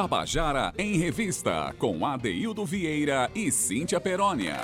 Tabajara em Revista, com Adeildo Vieira e Cíntia Perónia.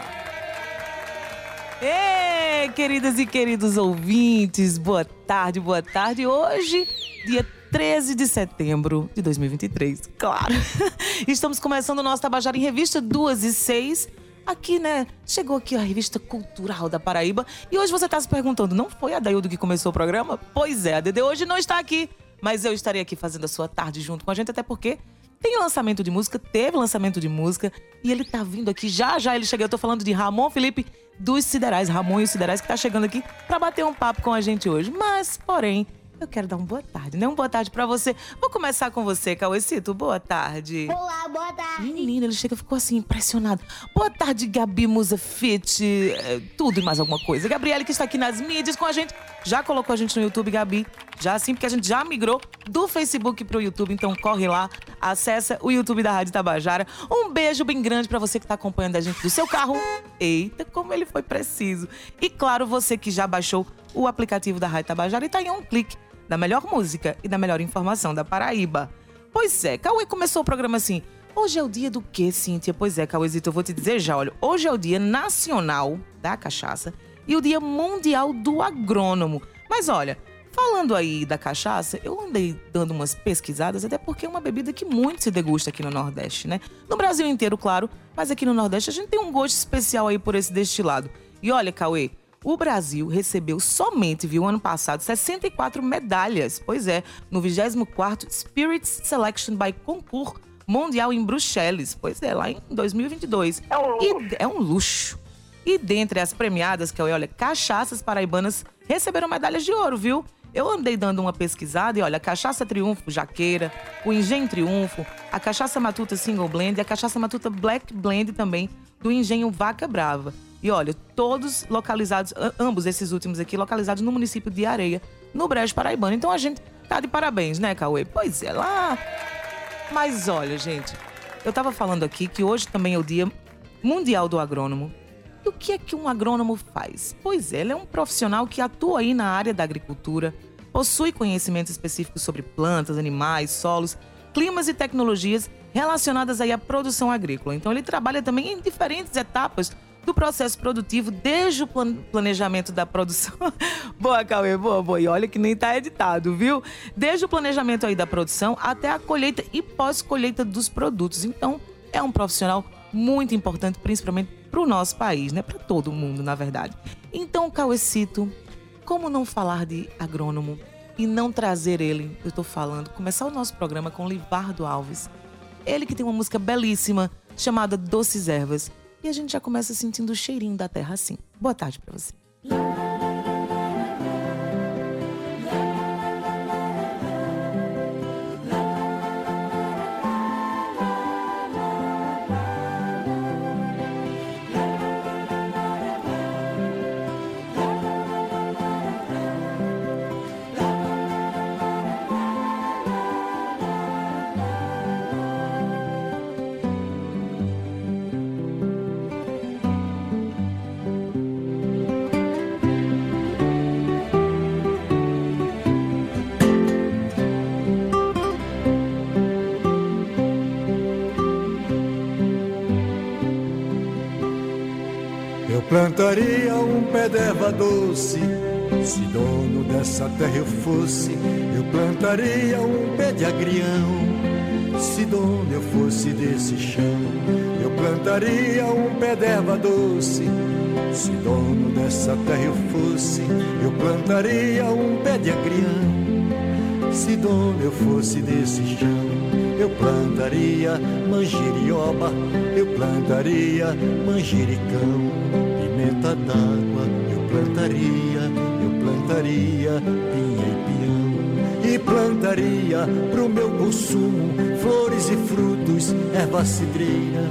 Ei, queridas e queridos ouvintes, boa tarde, boa tarde. Hoje, dia 13 de setembro de 2023, claro. Estamos começando o nosso Tabajara em Revista 2 e 6. Aqui, né? Chegou aqui a revista cultural da Paraíba. E hoje você está se perguntando, não foi a Daildo que começou o programa? Pois é, a Dede hoje não está aqui. Mas eu estarei aqui fazendo a sua tarde junto com a gente, até porque tem lançamento de música, teve lançamento de música e ele tá vindo aqui já já ele chega. Eu tô falando de Ramon Felipe dos Siderais, Ramon e os Siderais que tá chegando aqui para bater um papo com a gente hoje. Mas, porém, eu quero dar uma boa tarde, né? Uma boa tarde para você. Vou começar com você, Cauecito. Boa tarde. Olá, boa tarde. Menino, ele chega ficou assim, impressionado. Boa tarde, Gabi Musa Fit, é, tudo e mais alguma coisa. Gabriele, que está aqui nas mídias com a gente, já colocou a gente no YouTube, Gabi. Já sim, porque a gente já migrou do Facebook pro YouTube, então corre lá, acessa o YouTube da Rádio Tabajara. Um beijo bem grande para você que tá acompanhando a gente do seu carro. Eita, como ele foi preciso. E claro, você que já baixou o aplicativo da Rádio Tabajara e tá em um clique da melhor música e da melhor informação da Paraíba. Pois é, Cauê começou o programa assim. Hoje é o dia do quê, Cíntia? Pois é, Cauêzito, eu vou te dizer já, olha. Hoje é o dia nacional da cachaça e o dia mundial do agrônomo. Mas olha, falando aí da cachaça, eu andei dando umas pesquisadas, até porque é uma bebida que muito se degusta aqui no Nordeste, né? No Brasil inteiro, claro, mas aqui no Nordeste a gente tem um gosto especial aí por esse destilado. E olha, Cauê, o Brasil recebeu somente, viu, ano passado, 64 medalhas. Pois é, no 24º Spirits Selection by Concours Mundial em Bruxelas. Pois é, lá em 2022. É um luxo. E é um luxo. E dentre as premiadas, que olha, cachaças paraibanas receberam medalhas de ouro, viu? Eu andei dando uma pesquisada e olha, a cachaça Triunfo Jaqueira, o Engenho Triunfo, a cachaça Matuta Single Blend e a cachaça Matuta Black Blend também do Engenho Vaca Brava. E olha, todos localizados, ambos esses últimos aqui, localizados no município de Areia, no Brejo Paraibano. Então a gente tá de parabéns, né, Cauê? Pois é, lá. Mas olha, gente, eu tava falando aqui que hoje também é o Dia Mundial do Agrônomo. E o que é que um agrônomo faz? Pois é, ele é um profissional que atua aí na área da agricultura, possui conhecimentos específicos sobre plantas, animais, solos, climas e tecnologias relacionadas aí à produção agrícola. Então ele trabalha também em diferentes etapas do processo produtivo, desde o planejamento da produção. boa, Cauê, boa, boa. E olha que nem tá editado, viu? Desde o planejamento aí da produção até a colheita e pós-colheita dos produtos. Então, é um profissional muito importante, principalmente para o nosso país, né? Para todo mundo, na verdade. Então, Cauecito, como não falar de agrônomo e não trazer ele, eu tô falando, começar o nosso programa com Livardo Alves. Ele que tem uma música belíssima chamada Doces Ervas e a gente já começa sentindo o cheirinho da terra assim. Boa tarde para você. Plantaria um pé d'erva doce, se dono dessa terra eu fosse. Eu plantaria um pé de agrião, se dono eu fosse desse chão. Eu plantaria um pé d'erva doce, se dono dessa terra eu fosse. Eu plantaria um pé de agrião, se dono eu fosse desse chão. Eu plantaria manjerioba, eu plantaria manjericão d'água eu plantaria, eu plantaria pinha e pião. E plantaria pro meu consumo flores e frutos, erva cidreira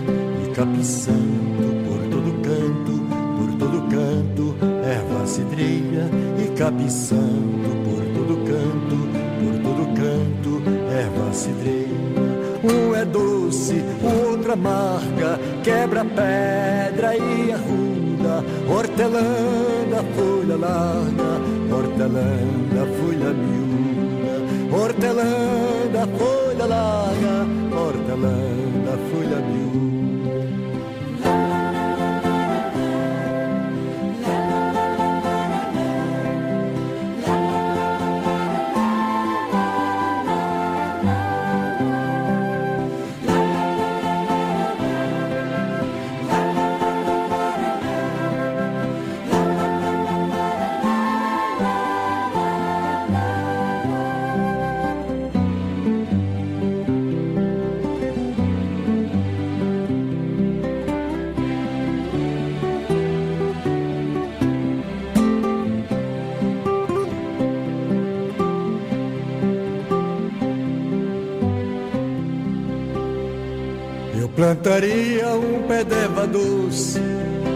e capiçando por todo canto, por todo canto, erva cidreira e capiçando por todo canto, por todo canto, erva cidreira. Um é doce, o outro amarga, quebra arruda hortelã da folha larga, hortelã da folha miúda, hortelã da folha larga, hortelã da folha miúda. Plantaria um pé doce,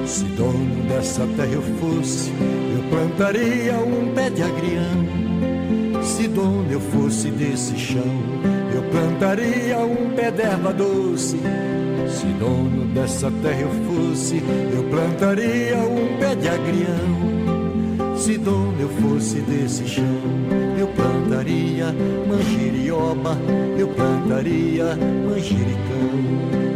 se dono dessa terra eu fosse. Eu plantaria um pé de agrião, se dono eu fosse desse chão. Eu plantaria um pé doce, se dono dessa terra eu fosse. Eu plantaria um pé de agrião, se dono eu fosse desse chão. Eu plantaria manjerioba, eu plantaria manjericão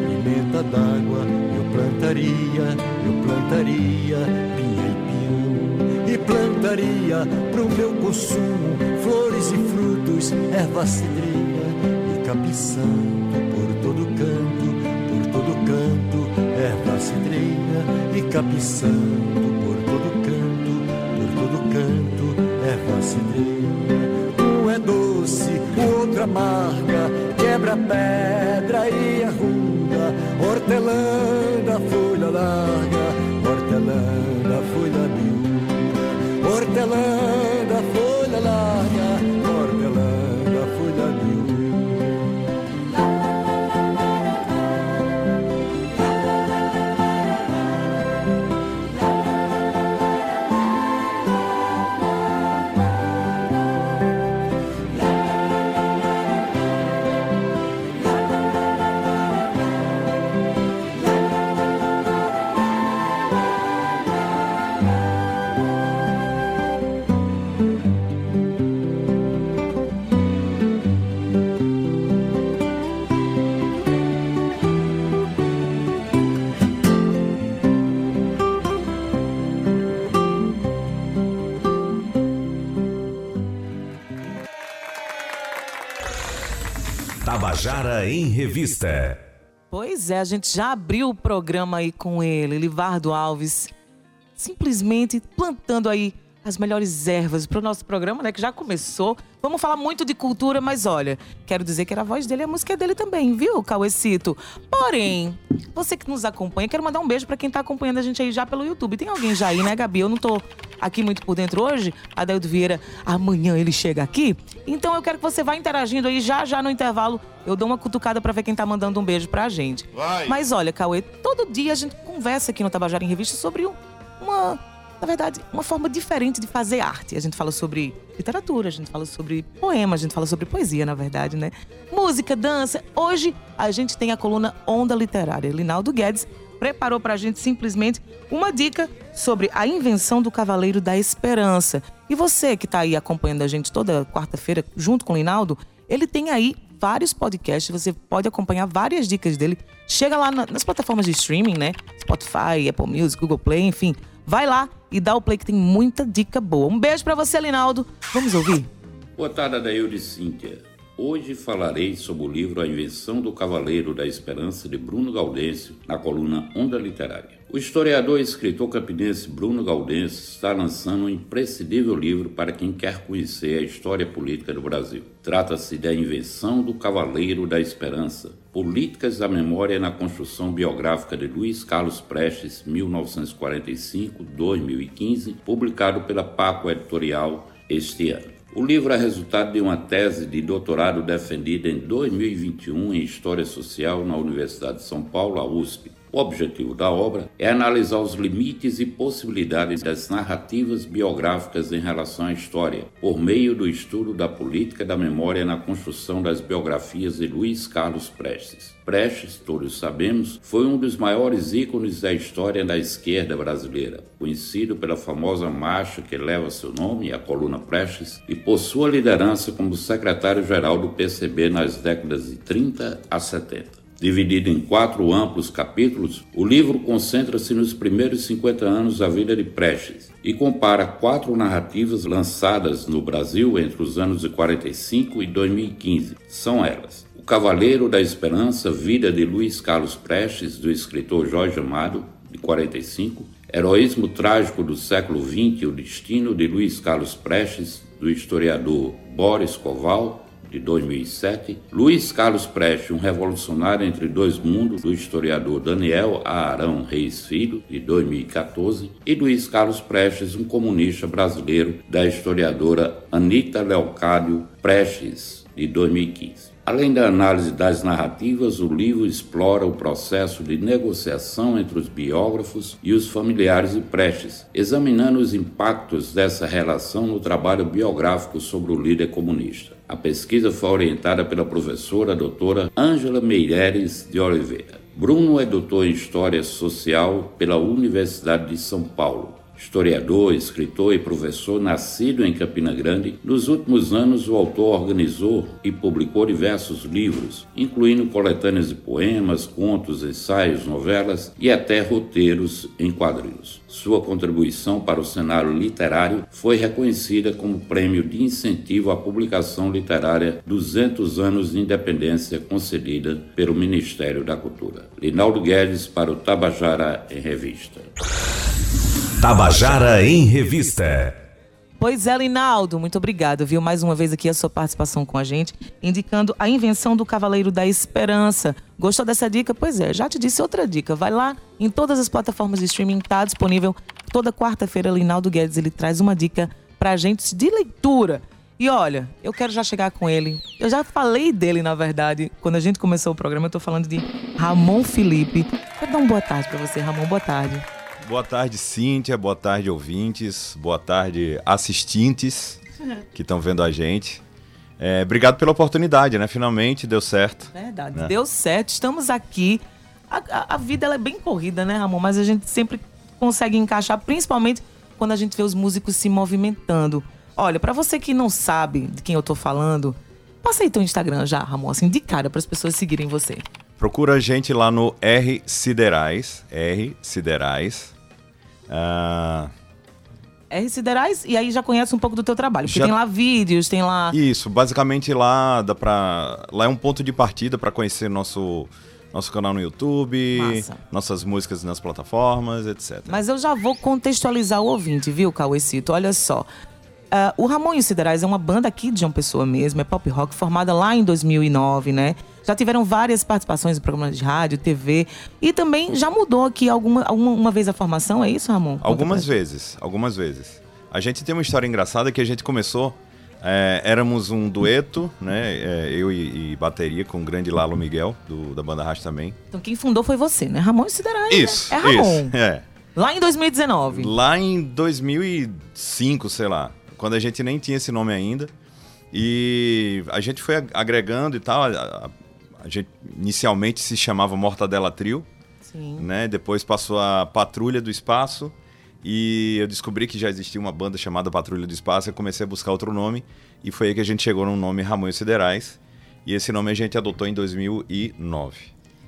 pimenta d'água eu plantaria, eu plantaria pinha e pinhão. E plantaria pro meu consumo flores e frutos, erva cidreira e capim por todo canto, por todo canto, erva cidreira e capim por todo canto, por todo canto, erva cidreira. Um é doce, o outro amarga, quebra pedra e arruda hortelã da folha larga, hortelã da folha miúda, hortelã Tabajara em Revista. Pois é, a gente já abriu o programa aí com ele, Livardo Alves, simplesmente plantando aí as melhores ervas para o nosso programa, né? Que já começou. Vamos falar muito de cultura, mas olha, quero dizer que era a voz dele e a música é dele também, viu, Cauecito? Porém, você que nos acompanha, quero mandar um beijo para quem está acompanhando a gente aí já pelo YouTube. Tem alguém já aí, né, Gabi? Eu não tô aqui muito por dentro hoje. Adeldo Vieira, amanhã ele chega aqui. Então eu quero que você vá interagindo aí já já no intervalo. Eu dou uma cutucada para ver quem tá mandando um beijo pra gente. Vai. Mas olha, Cauê, todo dia a gente conversa aqui no Tabajara em Revista sobre uma na verdade, uma forma diferente de fazer arte. A gente fala sobre literatura, a gente fala sobre poema, a gente fala sobre poesia, na verdade, né? Música, dança. Hoje a gente tem a coluna Onda Literária. Linaldo Guedes preparou pra gente simplesmente uma dica sobre a invenção do Cavaleiro da Esperança. E você que tá aí acompanhando a gente toda quarta-feira junto com o Linaldo, ele tem aí vários podcasts, você pode acompanhar várias dicas dele. Chega lá nas plataformas de streaming, né? Spotify, Apple Music, Google Play, enfim. Vai lá e dá o play que tem muita dica boa. Um beijo para você, Linaldo. Vamos ouvir? Boa tarde, Adailde Cíntia. Hoje falarei sobre o livro A Invenção do Cavaleiro da Esperança de Bruno Gaudêncio, na coluna Onda Literária. O historiador e escritor campinense Bruno Gaudêncio está lançando um imprescindível livro para quem quer conhecer a história política do Brasil. Trata-se da Invenção do Cavaleiro da Esperança, Políticas da Memória na Construção Biográfica de Luiz Carlos Prestes, 1945-2015, publicado pela Paco Editorial este ano. O livro é resultado de uma tese de doutorado defendida em 2021 em História Social na Universidade de São Paulo, a USP. O objetivo da obra é analisar os limites e possibilidades das narrativas biográficas em relação à história, por meio do estudo da política da memória na construção das biografias de Luiz Carlos Prestes. Prestes, todos sabemos, foi um dos maiores ícones da história da esquerda brasileira, conhecido pela famosa marcha que leva seu nome, a Coluna Prestes, e por sua liderança como secretário-geral do PCB nas décadas de 30 a 70. Dividido em quatro amplos capítulos, o livro concentra-se nos primeiros 50 anos da vida de Prestes e compara quatro narrativas lançadas no Brasil entre os anos de 45 e 2015. São elas: O Cavaleiro da Esperança, Vida de Luiz Carlos Prestes, do escritor Jorge Amado, de 45, Heroísmo Trágico do Século XX, O Destino de Luiz Carlos Prestes, do historiador Boris Koval, de 2007, Luiz Carlos Preste, um revolucionário entre dois mundos, do historiador Daniel Arão Reis Filho, de 2014, e Luiz Carlos Prestes, um comunista brasileiro, da historiadora Anita Leocádio Prestes, de 2015. Além da análise das narrativas, o livro explora o processo de negociação entre os biógrafos e os familiares de Prestes, examinando os impactos dessa relação no trabalho biográfico sobre o líder comunista. A pesquisa foi orientada pela professora doutora Ângela Meireles de Oliveira. Bruno é doutor em História Social pela Universidade de São Paulo. Historiador, escritor e professor nascido em Campina Grande, nos últimos anos o autor organizou e publicou diversos livros, incluindo coletâneas de poemas, contos, ensaios, novelas e até roteiros em quadrinhos. Sua contribuição para o cenário literário foi reconhecida como Prêmio de Incentivo à Publicação Literária 200 anos de Independência concedida pelo Ministério da Cultura. Linaldo Guedes para o Tabajara em Revista. Tabajara em Revista. Pois é, Linaldo, muito obrigado, viu? Mais uma vez aqui a sua participação com a gente, indicando a invenção do Cavaleiro da Esperança. Gostou dessa dica? Pois é, já te disse outra dica. Vai lá em todas as plataformas de streaming, tá disponível. Toda quarta-feira, Linaldo Guedes, ele traz uma dica pra gente de leitura. E olha, eu quero já chegar com ele. Eu já falei dele, na verdade, quando a gente começou o programa. Eu tô falando de Ramon Felipe. Quero dar uma boa tarde pra você, Ramon. Boa tarde. Boa tarde, Cíntia. Boa tarde, ouvintes. Boa tarde, assistentes que estão vendo a gente. É, obrigado pela oportunidade, né? Finalmente deu certo. Verdade, né? deu certo. Estamos aqui. A, a, vida ela é bem corrida, né, Ramon? Mas a gente sempre consegue encaixar, principalmente quando a gente vê os músicos se movimentando. Olha, para você que não sabe de quem eu tô falando, passa aí teu Instagram já, Ramon, assim, de cara, para as pessoas seguirem você. Procura a gente lá no R Siderais, R Siderais. Uh... R Siderais, e aí já conhece um pouco do teu trabalho, porque já... tem lá vídeos, tem lá... Isso, basicamente lá dá pra... Lá é um ponto de partida para conhecer nosso nosso canal no YouTube, Massa. nossas músicas nas plataformas, etc. Mas eu já vou contextualizar o ouvinte, viu, Cauecito? Olha só. Uh, o Ramon e os Siderais é uma banda aqui de João Pessoa mesmo, é pop rock, formada lá em 2009, né? Já tiveram várias participações em programas de rádio, TV. E também já mudou aqui alguma, alguma uma vez a formação, é isso, Ramon? Conta algumas vezes, algumas vezes. A gente tem uma história engraçada que a gente começou. É, éramos um dueto, né? É, eu e, e, bateria com o grande Lalo Miguel, do, da banda Racha também. Então quem fundou foi você, né? Ramon Siderais. Isso. Né? É Ramon. Isso, é. Lá em 2019. Lá em 2005, sei lá. Quando a gente nem tinha esse nome ainda. E a gente foi agregando e tal. A, a gente inicialmente se chamava Mortadela Trio, Sim. né? Depois passou a Patrulha do Espaço e eu descobri que já existia uma banda chamada Patrulha do Espaço. Eu comecei a buscar outro nome e foi aí que a gente chegou no nome Ramões Siderais. E esse nome a gente adotou em 2009.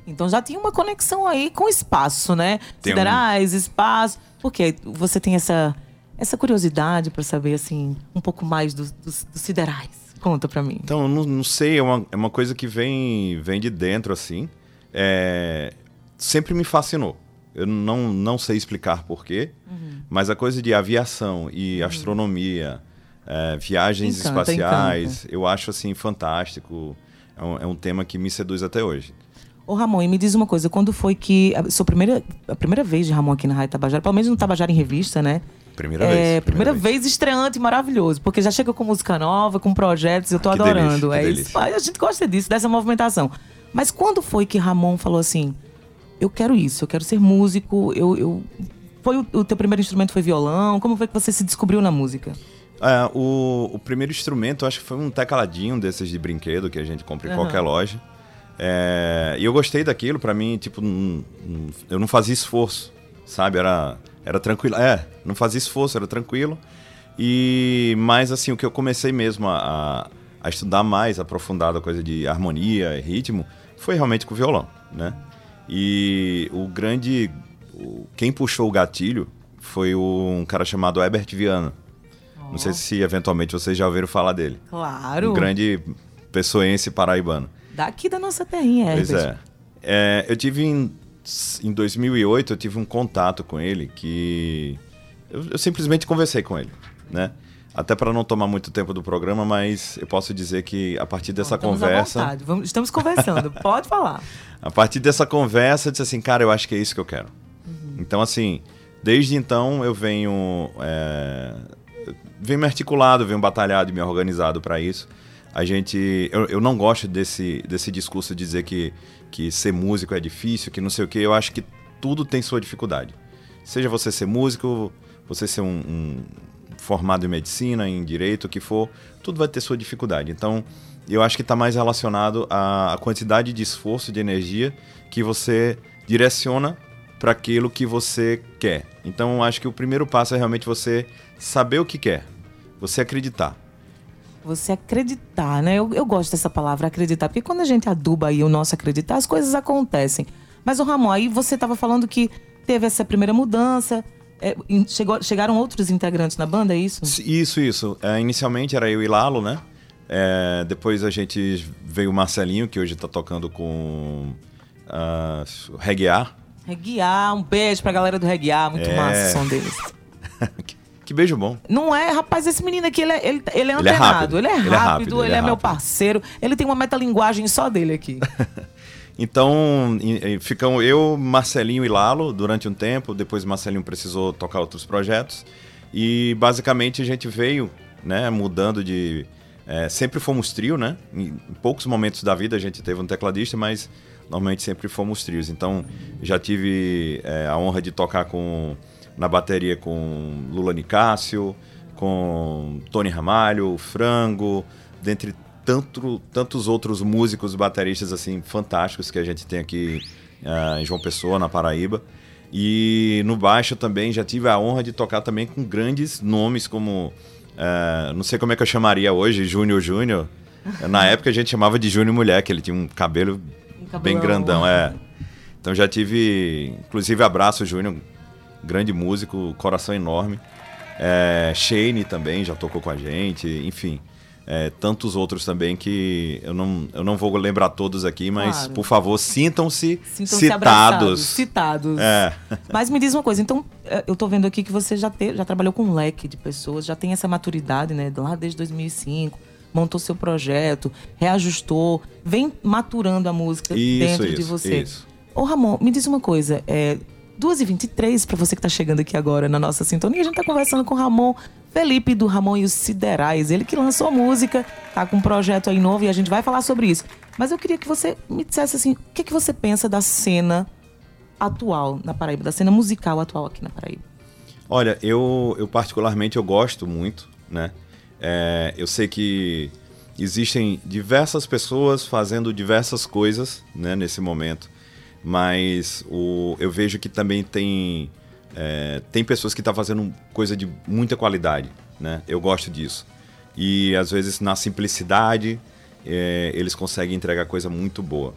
Então já tinha uma conexão aí com o espaço, né? Tem Siderais, um... espaço. Porque você tem essa, essa curiosidade para saber assim um pouco mais dos, dos, dos siderais. Conta pra mim. Então, não, não sei, é uma, é uma coisa que vem, vem de dentro, assim. É, sempre me fascinou. Eu não, não sei explicar porquê, uhum. mas a coisa de aviação e uhum. astronomia, é, viagens encanta, espaciais, encanta. eu acho assim fantástico. É um, é um, tema que me seduz até hoje. Ô Ramon, e me diz uma coisa, quando foi que. A sua primeira, a primeira vez de Ramon aqui na Rádio Tabajara, pelo menos no Tabajara em Revista, né? Primeira é, vez. Primeira, primeira vez. vez. estreante maravilhoso, porque já chega com música nova, com projetos, eu tô ah, adorando. Delícia, é isso. A gente gosta disso, dessa movimentação. Mas quando foi que Ramon falou assim: eu quero isso, eu quero ser músico, eu, eu... Foi o, o teu primeiro instrumento foi violão? Como foi que você se descobriu na música? É, o, o primeiro instrumento, acho que foi um tecladinho desses de brinquedo que a gente compra em Aham. qualquer loja. É, e eu gostei daquilo, pra mim, tipo, eu não fazia esforço, sabe? Era, era tranquilo. É, não fazia esforço, era tranquilo. E mais assim, o que eu comecei mesmo a, a estudar mais, aprofundado a coisa de harmonia e ritmo, foi realmente com o violão, né? E o grande. o- quem puxou o gatilho foi um cara chamado Herbert Viana. Não sei se eventualmente vocês já ouviram falar dele. Claro. Um grande pessoense paraibano. Daqui da nossa terrinha, Pois Herbert. é. É, Eu tive em, em 2008, eu tive um contato com ele que eu, eu simplesmente conversei com ele, né? Até para não tomar muito tempo do programa, mas eu posso dizer que a partir dessa conversa, vamos- estamos conversando, pode falar. a partir dessa conversa, eu disse assim, cara, eu acho que é isso que eu quero. Então, assim, desde então eu venho, é, venho me articulado, venho batalhado e me organizado para isso. A gente, eu, eu não gosto desse, desse discurso de dizer que, que ser músico é difícil, que não sei o quê. Eu acho que tudo tem sua dificuldade. Seja você ser músico, você ser um, um formado em medicina, em direito, o que for, tudo vai ter sua dificuldade. Então, eu acho que está mais relacionado à quantidade de esforço, de energia que você direciona para aquilo que você quer. Então, eu acho que o primeiro passo é realmente você saber o que quer, você acreditar. Você acreditar, né? Eu, eu gosto dessa palavra, acreditar, porque quando a gente aduba aí o nosso acreditar, as coisas acontecem. Mas, o Ramon, aí você estava falando que teve essa primeira mudança, é, chegou- chegaram outros integrantes na banda, é isso? Isso, isso. É, inicialmente era eu e Lalo, né? É, depois a gente veio o Marcelinho, que hoje tá tocando com uh, Reggae A. Reguiar, um beijo pra galera do Reguiar, muito É. massa o som deles. que, beijo bom. Não é, rapaz, esse menino aqui, ele é, ele, ele é Ele é antenado, rápido. ele é rápido, Ele é rápido, ele ele é, é meu rápido. parceiro, ele tem uma metalinguagem só dele aqui. Então, ficam eu, Marcelinho e Lalo durante um tempo. Depois Marcelinho precisou tocar outros projetos. E basicamente a gente veio, né, mudando de. é, sempre fomos trio, né? Em em poucos momentos da vida a gente teve um tecladista, mas normalmente sempre fomos trios. Então já tive é, a honra de tocar com na bateria com Lula Nicásio, com Tony Ramalho, Frango, dentre tanto, tantos outros músicos bateristas assim fantásticos que a gente tem aqui ah, em João Pessoa, na Paraíba. E no baixo também já tive a honra de tocar também com grandes nomes como ah, não sei como é que eu chamaria hoje, Júnior Júnior. Na época a gente chamava de Júnior Mulher, que ele tinha um cabelo Um bem cabelão. grandão, é. Então já tive, inclusive abraço Júnior, grande músico, coração enorme. É, Shane também já tocou com a gente, enfim. é, tantos outros também que eu não, eu não vou lembrar todos aqui, mas Claro. por favor, sintam-se abraçados, citados. citados. É. Mas me diz uma coisa, então, eh, eu tô vendo aqui que você já, te- já trabalhou com um leque de pessoas, já tem essa maturidade, né? Lá desde 2005, montou seu projeto, reajustou, vem maturando a música Isso, dentro de isso, você. isso. Ô, Ramon, me diz uma coisa, é. 2h23, para você que tá chegando aqui agora na nossa sintonia, a gente tá conversando com Ramon Felipe do Ramon e os Siderais. Ele que lançou música, tá com um projeto aí novo e a gente vai falar sobre isso. Mas eu queria que você me dissesse assim, o que, que você pensa da cena atual na Paraíba, da cena musical atual aqui na Paraíba? Olha, eu, eu particularmente eu gosto muito, né? É, eu sei que existem diversas pessoas fazendo diversas coisas, né, nesse momento, mas o, eu vejo que também tem é, tem pessoas que estão fazendo coisa de muita qualidade, né? Eu gosto disso. E às vezes na simplicidade é, eles conseguem entregar coisa muito boa.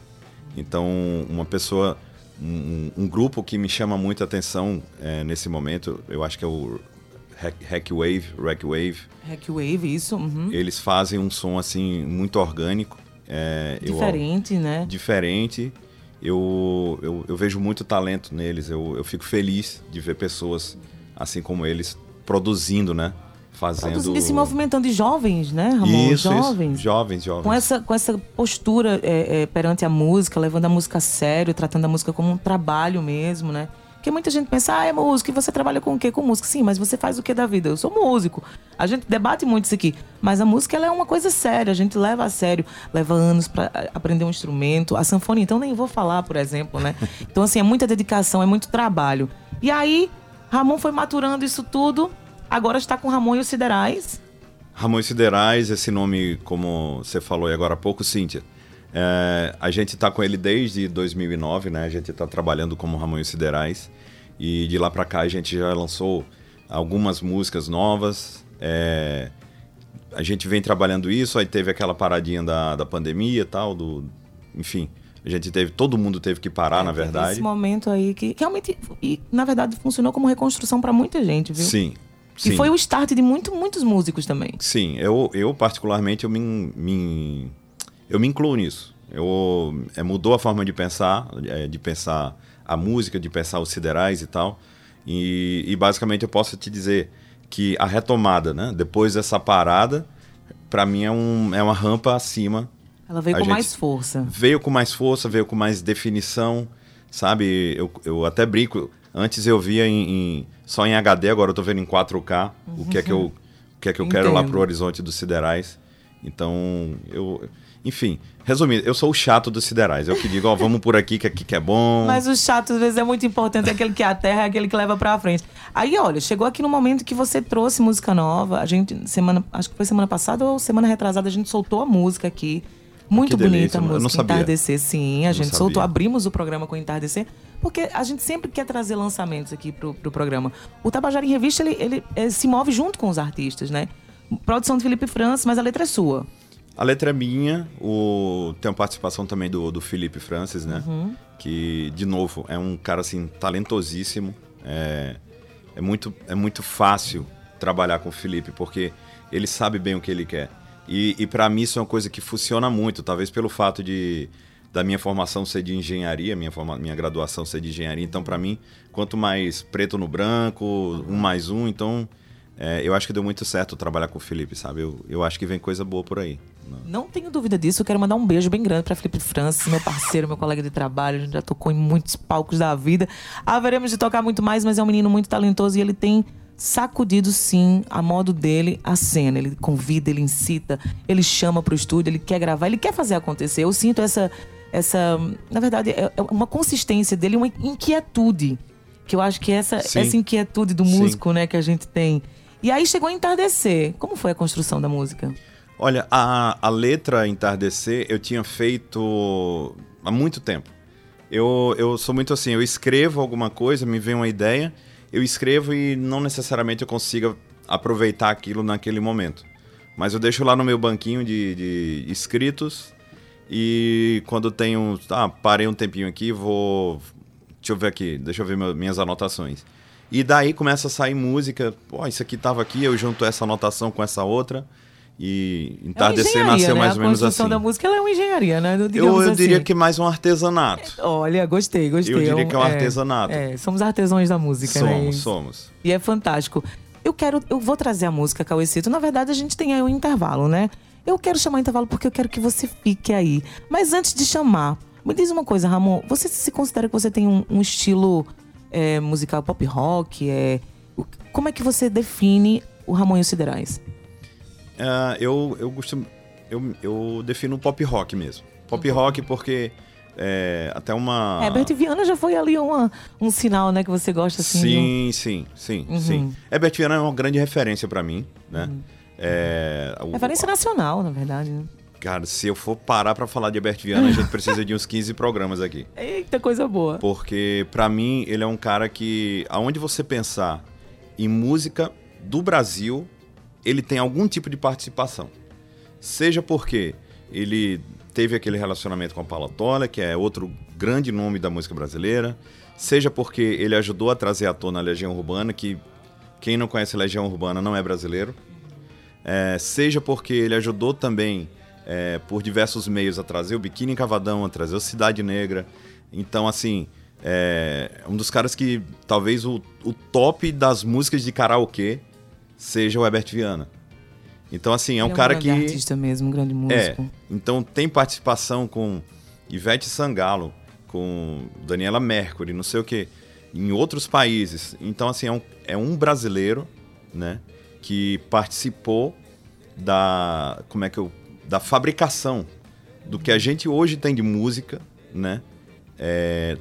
Então uma pessoa um, um grupo que me chama muita atenção é, nesse momento, eu acho que é o Hack, Hack Wave, Rack Wave. Hack Wave, isso. uhum. Eles fazem um som assim muito orgânico. é, eu- Diferente, né? diferente. Eu, eu, eu vejo muito talento neles. Eu, eu fico feliz de ver pessoas assim como eles produzindo, né? Fazendo. Produzindo e se movimentando de jovens, né, Ramon? Isso, jovens. isso. Jovens, jovens. Com essa, com essa postura é, é, perante a música, levando a música a sério, tratando a música como um trabalho mesmo, né? Porque muita gente pensa, ah, é músico, e você trabalha com o quê? Com música. Sim, mas você faz o que da vida? Eu sou músico. A gente debate muito isso aqui. Mas a música ela é uma coisa séria, a gente leva a sério. Leva anos para aprender um instrumento. A sanfona, então, nem vou falar, por exemplo, né? Então, assim, é muita dedicação, é muito trabalho. E aí, Ramon foi maturando isso tudo. Agora está com Ramon e os Siderais. Ramon e Siderais, esse nome, como você falou aí agora há pouco, Cíntia. É, a gente está com ele desde 2009, né? A gente está trabalhando como Ramon e Siderais. E de lá para cá a gente já lançou algumas músicas novas. É, a gente vem trabalhando isso, aí teve aquela paradinha da, da pandemia e tal, do, enfim. A gente teve, todo mundo teve que parar, é, na verdade. Esse momento aí que realmente, e, na verdade, funcionou como reconstrução para muita gente, viu? Sim. Sim. E foi o start de muito, muitos músicos também. Sim, eu, eu particularmente, eu me, me, eu me incluo nisso. Eu, é, mudou a forma de pensar, é, de pensar a música, de pensar os siderais e tal. E, e, basicamente eu posso te dizer que a retomada, né? Depois dessa parada, para mim é, um, é uma rampa acima. Ela veio a com mais força. Veio com mais força, veio com mais definição, sabe? Eu, eu até brinco. Antes eu via em, em só em HD, agora eu tô vendo em 4K. Uhum. O que é que eu, o que é que eu quero lá pro horizonte dos siderais. Então, eu enfim, resumindo, eu sou o chato dos siderais. Eu que digo, ó, vamos por aqui, que aqui que é bom. Mas o chato, às vezes, é muito importante. É aquele que é a terra, é aquele que leva pra frente. Aí, olha, chegou aqui no momento que você trouxe música nova. A gente, semana, acho que foi semana passada ou semana retrasada, a gente soltou a música aqui. Muito bonita delícia, a música. Eu não sabia. Entardecer, sim. A gente soltou, abrimos o programa com Entardecer, porque a gente sempre quer trazer lançamentos aqui pro, pro programa. O Tabajara em Revista, ele, ele, ele se move junto com os artistas, né? Produção de Felipe França, mas a letra é sua. A letra é minha, o... tem a participação também do, do Felipe Francis, né? Uhum. Que, de novo, é um cara assim, talentosíssimo. É, é, muito, é muito fácil trabalhar com o Felipe, porque ele sabe bem o que ele quer. E, e para mim isso é uma coisa que funciona muito, talvez pelo fato de da minha formação ser de engenharia, minha, forma, minha graduação ser de engenharia. Então, para mim, quanto mais preto no branco, um mais um, então é, eu acho que deu muito certo trabalhar com o Felipe, sabe? Eu, eu acho que vem coisa boa por aí. Não tenho dúvida disso. Eu quero mandar um beijo bem grande para Felipe Francis, meu parceiro, meu colega de trabalho. A gente já tocou em muitos palcos da vida. Haveremos de tocar muito mais, mas é um menino muito talentoso e ele tem sacudido sim a modo dele a cena. Ele convida, ele incita, ele chama para o estúdio, ele quer gravar, ele quer fazer acontecer. Eu sinto essa essa, na verdade, é, é uma consistência dele, uma inquietude, que eu acho que essa sim. essa inquietude do músico, sim. né, que a gente tem. E aí chegou a entardecer. Como foi a construção da música? Olha, a, a letra Entardecer eu tinha feito há muito tempo. Eu, eu sou muito assim, eu escrevo alguma coisa, me vem uma ideia, eu escrevo e não necessariamente eu consiga aproveitar aquilo naquele momento. Mas eu deixo lá no meu banquinho de, de escritos e quando tenho. Ah, parei um tempinho aqui, vou. Deixa eu ver aqui, deixa eu ver minhas anotações. E daí começa a sair música. Pô, isso aqui tava aqui, eu junto essa anotação com essa outra. E entardecer é nasceu né? mais ou menos assim. A construção da música é uma engenharia, né? Eu, eu assim. diria que mais um artesanato. Olha, gostei, gostei. Eu diria que é um é, artesanato. É, somos artesãos da música, somos, né? Somos, somos. E é fantástico. Eu quero, eu vou trazer a música, Cauecito. Na verdade, a gente tem aí um intervalo, né? Eu quero chamar intervalo porque eu quero que você fique aí. Mas antes de chamar, me diz uma coisa, Ramon. Você se considera que você tem um, um estilo é, musical pop rock? É, como é que você define o Ramon e os Siderais? Uh, eu, eu costumo. Eu, eu defino pop rock mesmo. Pop uhum. rock porque. É, até uma. Herbert Viana já foi ali uma, um sinal, né, que você gosta assim. Sim, sim, sim, uhum. sim. Herbert Viana é uma grande referência para mim, né? Uhum. É, o, referência nacional, na verdade. Né? Cara, se eu for parar para falar de Herbert Viana, a gente precisa de uns 15 programas aqui. Eita, coisa boa. Porque, para mim, ele é um cara que, aonde você pensar em música do Brasil, ele tem algum tipo de participação. Seja porque ele teve aquele relacionamento com a Paula Tola, que é outro grande nome da música brasileira, seja porque ele ajudou a trazer à tona a Legião Urbana, que quem não conhece Legião Urbana não é brasileiro, é, seja porque ele ajudou também é, por diversos meios a trazer o Biquíni Cavadão, a trazer o Cidade Negra. Então, assim, é um dos caras que talvez o, o top das músicas de karaokê seja o Herbert Viana. Então, assim, é um, é um cara que. É um artista mesmo, um grande músico. É. Então, tem participação com Ivete Sangalo, com Daniela Mercury, não sei o quê. em outros países. Então, assim, é um, é um brasileiro, né? Que participou da. Como é que eu. Da fabricação do que a gente hoje tem de música, né? É,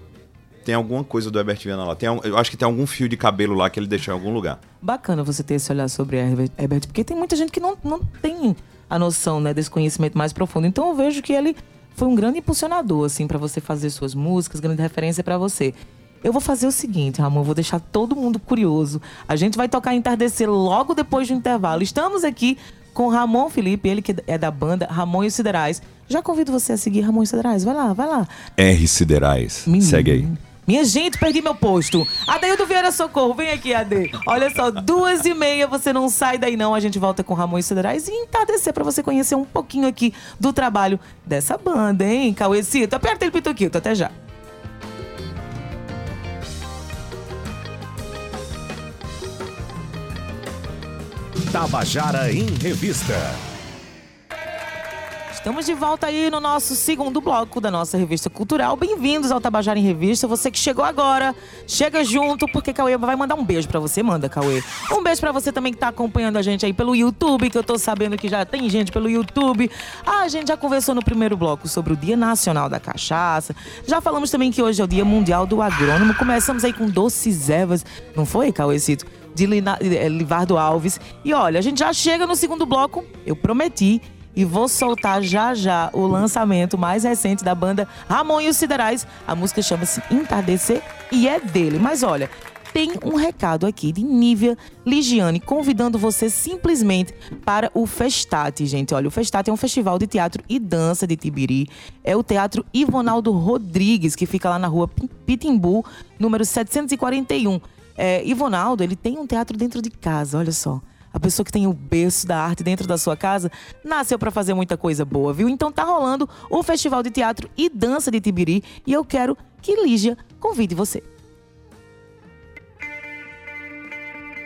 tem alguma coisa do Herbert Viana lá. Tem, eu acho que tem algum fio de cabelo lá que ele deixou em algum lugar. Bacana você ter esse olhar sobre Herbert, porque tem muita gente que não, não tem a noção né, desse conhecimento mais profundo. Então eu vejo que ele foi um grande impulsionador, assim, para você fazer suas músicas, grande referência para você. Eu vou fazer o seguinte, Ramon, vou deixar todo mundo curioso. A gente vai tocar Entardecer logo depois do intervalo. Estamos aqui com Ramon Felipe, ele que é da banda Ramon e os Siderais. Já convido você a seguir Ramon e Siderais. Vai lá, vai lá. R Siderais. Menino. Segue aí. Minha gente, perdi meu posto. Adeildo Vieira Socorro, vem aqui, Ade. Olha só, duas e meia, você não sai daí não. A gente volta com Ramon Siderais e entardecer pra você conhecer um pouquinho aqui do trabalho dessa banda, hein? Cauêcito, aperta ele, Pituquito. Até já. Tabajara em Revista. Estamos de volta aí no nosso segundo bloco da nossa revista cultural. Bem-vindos ao Tabajara em Revista. Você que chegou agora, chega junto, porque Cauê vai mandar um beijo para você. Manda, Cauê. Um beijo para você também que tá acompanhando a gente aí pelo YouTube, que eu tô sabendo que já tem gente pelo YouTube. Ah, a gente já conversou no primeiro bloco sobre o Dia Nacional da Cachaça. Já falamos também que hoje é o Dia Mundial do Agrônomo. Começamos aí com doces ervas. Não foi, Cauêcito? De eh, Livardo Alves. E olha, a gente já chega no segundo bloco. Eu prometi e vou soltar já já o lançamento mais recente da banda Ramon e os Siderais. A música chama-se Entardecer e é dele. Mas olha, tem um recado aqui de Nívia Ligiane convidando você simplesmente para o Festate, gente. Olha, o Festate é um festival de teatro e dança de Tibiri. É o Teatro Ivonaldo Rodrigues, que fica lá na rua Pitimbu, número 741. É, Ivonaldo, ele tem um teatro dentro de casa, olha só a pessoa que tem o berço da arte dentro da sua casa, nasceu para fazer muita coisa boa, viu? Então tá rolando o Festival de Teatro e Dança de Tibiri e eu quero que Lígia convide você.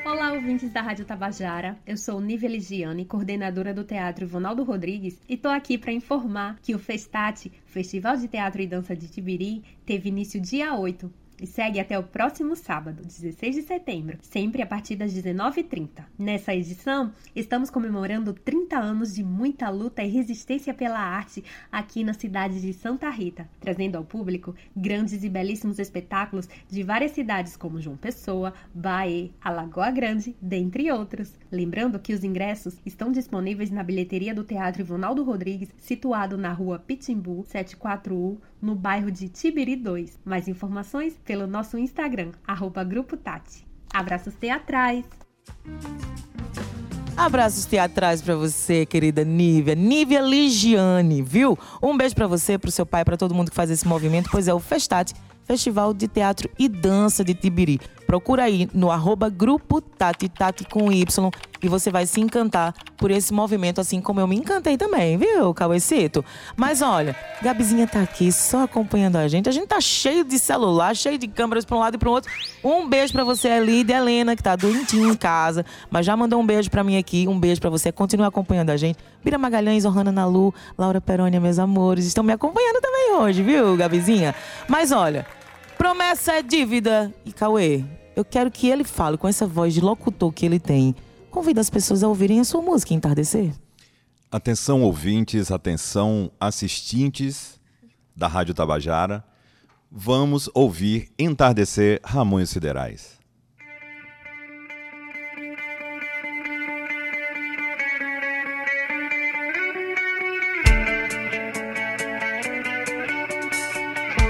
Olá, ouvintes da Rádio Tabajara. Eu sou Nívia Ligiane, coordenadora do Teatro Ivonaldo Rodrigues, e tô aqui para informar que o Festate, Festival de Teatro e Dança de Tibiri, teve início dia 8, e segue até o próximo sábado, 16 de setembro, sempre a partir das 19h30. Nessa edição, estamos comemorando 30 anos de muita luta e resistência pela arte aqui na cidade de Santa Rita, trazendo ao público grandes e belíssimos espetáculos de várias cidades como João Pessoa, Bahia, Alagoa Grande, dentre outros. Lembrando que os ingressos estão disponíveis na bilheteria do Teatro Ivonaldo Rodrigues, situado na rua Pitimbu, 74U, no bairro de Tibiri 2. Mais informações pelo nosso Instagram, arroba Grupo Tati. Abraços teatrais! Abraços teatrais para você, querida Nívia. Nívia Ligiane, viu? Um beijo para você, pro seu pai, para todo mundo que faz esse movimento, pois é o Festate, Festival de Teatro e Dança de Tibiri. Procura aí no arroba Grupo Tati, Tati com Y, e você vai se encantar por esse movimento, assim como eu me encantei também, viu, Cauecito? Mas olha, Gabizinha tá aqui só acompanhando a gente. A gente tá cheio de celular, cheio de câmeras pra um lado e pro outro. Um beijo para você ali, de Helena, que tá doentinha em casa, mas já mandou um beijo para mim aqui. Um beijo para você. Continua acompanhando a gente. Bira Magalhães, Ohana Nalu, Laura Perônia, meus amores, estão me acompanhando também hoje, viu, Gabizinha? Mas olha, promessa é dívida. E Cauê, eu quero que ele fale com essa voz de locutor que ele tem. Convida as pessoas a ouvirem a sua música Entardecer. Atenção ouvintes, atenção assistentes da Rádio Tabajara. Vamos ouvir Entardecer Ramões Siderais.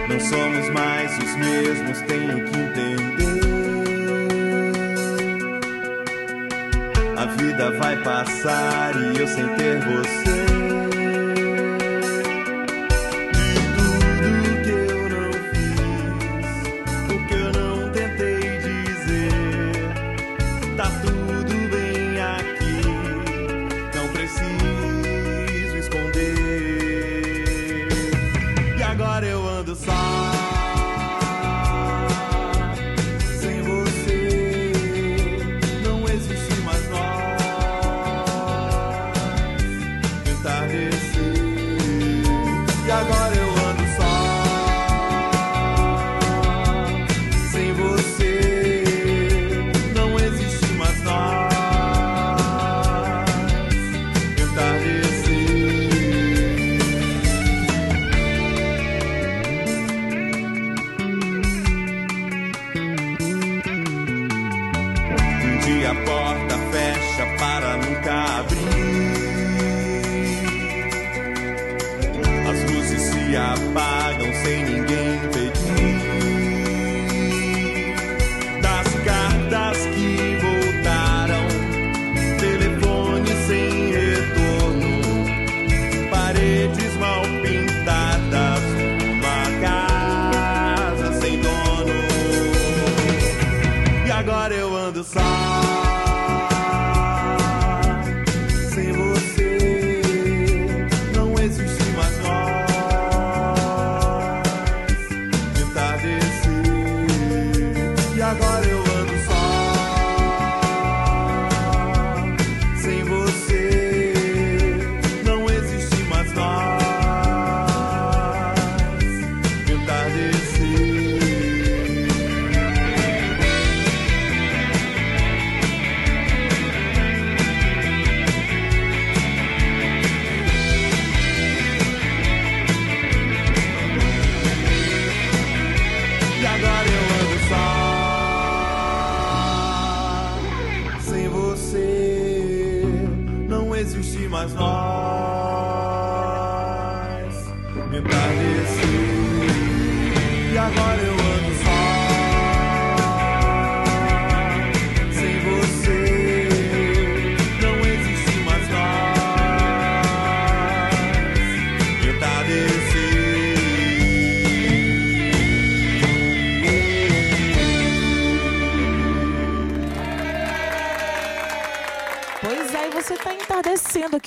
Não somos mais os mesmos, tenho que entender. Vida vai passar e eu sem ter você. Agora eu ando só.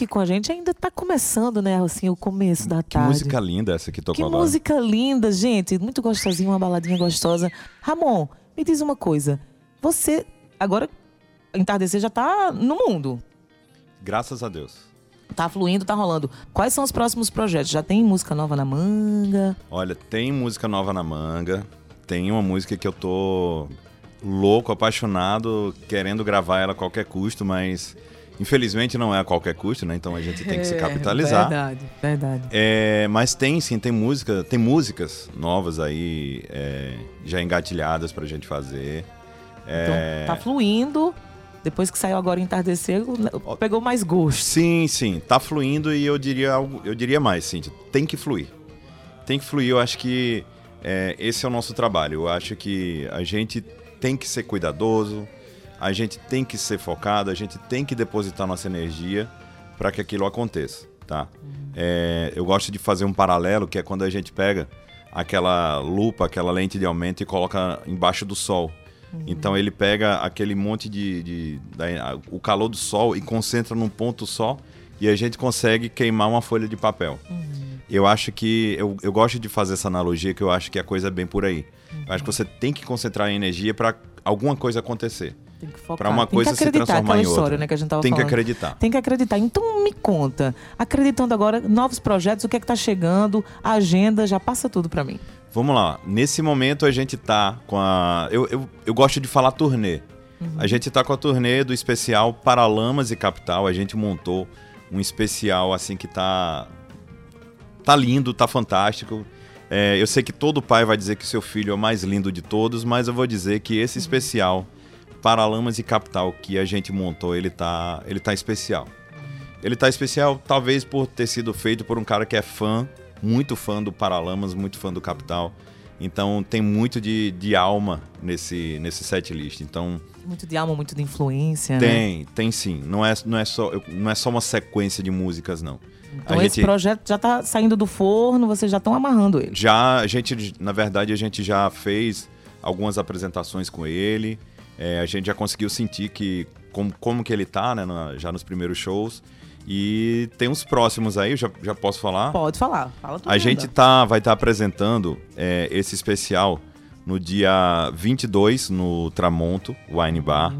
Aqui com a gente. Ainda tá começando, né, assim, o começo da Que tarde. música linda essa que Que tocou agora. música linda, gente. Muito gostosinha, uma baladinha gostosa. Ramon, me diz uma coisa. Você, agora, entardecer já tá no mundo. Graças a Deus. Tá fluindo, tá rolando. Quais são os próximos projetos? Já tem música nova na manga? Olha, tem música nova na manga. Tem uma música que eu tô louco, apaixonado, querendo gravar ela a qualquer custo, mas infelizmente não é a qualquer custo, né? Então a gente tem que se capitalizar. Verdade, verdade. É, mas tem sim, tem música, tem músicas novas aí, é, já engatilhadas pra gente fazer. É, Então, tá fluindo. Depois que saiu agora o entardecer, pegou mais gosto. Sim, sim, tá fluindo e eu diria algo, eu diria mais, Cíntia, tem que fluir. Tem que fluir, eu acho que é, esse é o nosso trabalho. Eu acho que a gente tem que ser cuidadoso, a gente tem que ser focado, a gente tem que depositar nossa energia para que aquilo aconteça, tá? É, eu gosto de fazer um paralelo, que é quando a gente pega aquela lupa, aquela lente de aumento e coloca embaixo do sol. Então ele pega aquele monte de, de- da- o calor do sol e concentra num ponto só e a gente consegue queimar uma folha de papel. Eu acho que eu, eu gosto de fazer essa analogia que eu acho que a coisa é bem por aí. Eu acho que você tem que concentrar a energia para alguma coisa acontecer. Tem que focar. Para uma Tem coisa que se acreditar, transformar aquela em outra. história, né, que a gente tava tem que falando. acreditar. Tem que acreditar. Então me conta, acreditando agora, novos projetos, o que é que tá chegando, a agenda, já passa tudo pra mim. Vamos lá. Nesse momento a gente tá com a. Eu, eu, eu gosto de falar turnê. A gente tá com a turnê do especial Paralamas e Capital. A gente montou um especial assim que tá. Tá lindo, tá fantástico. É, eu sei que todo pai vai dizer que seu filho é o mais lindo de todos, mas eu vou dizer que esse especial Paralamas e Capital que a gente montou, ele tá, ele tá especial. Ele tá especial talvez por ter sido feito por um cara que é fã, muito fã do Paralamas, muito fã do Capital. Então tem muito de, de alma nesse, nesse set list. Então Muito de alma, muito de influência, né? tem, tem sim. Não é, não, é só, não é só uma sequência de músicas, não. Então A esse gente- projeto já tá saindo do forno, vocês já estão amarrando ele. Já, a gente, na verdade, a gente já fez algumas apresentações com ele. É, a gente já conseguiu sentir que como, como que ele tá, né, na- já nos primeiros shows. E tem uns próximos aí, já, já posso falar? Pode falar, fala tudo. A gente tá, vai estar apresentando é, esse especial no dia 22 no Tramonto Wine Bar.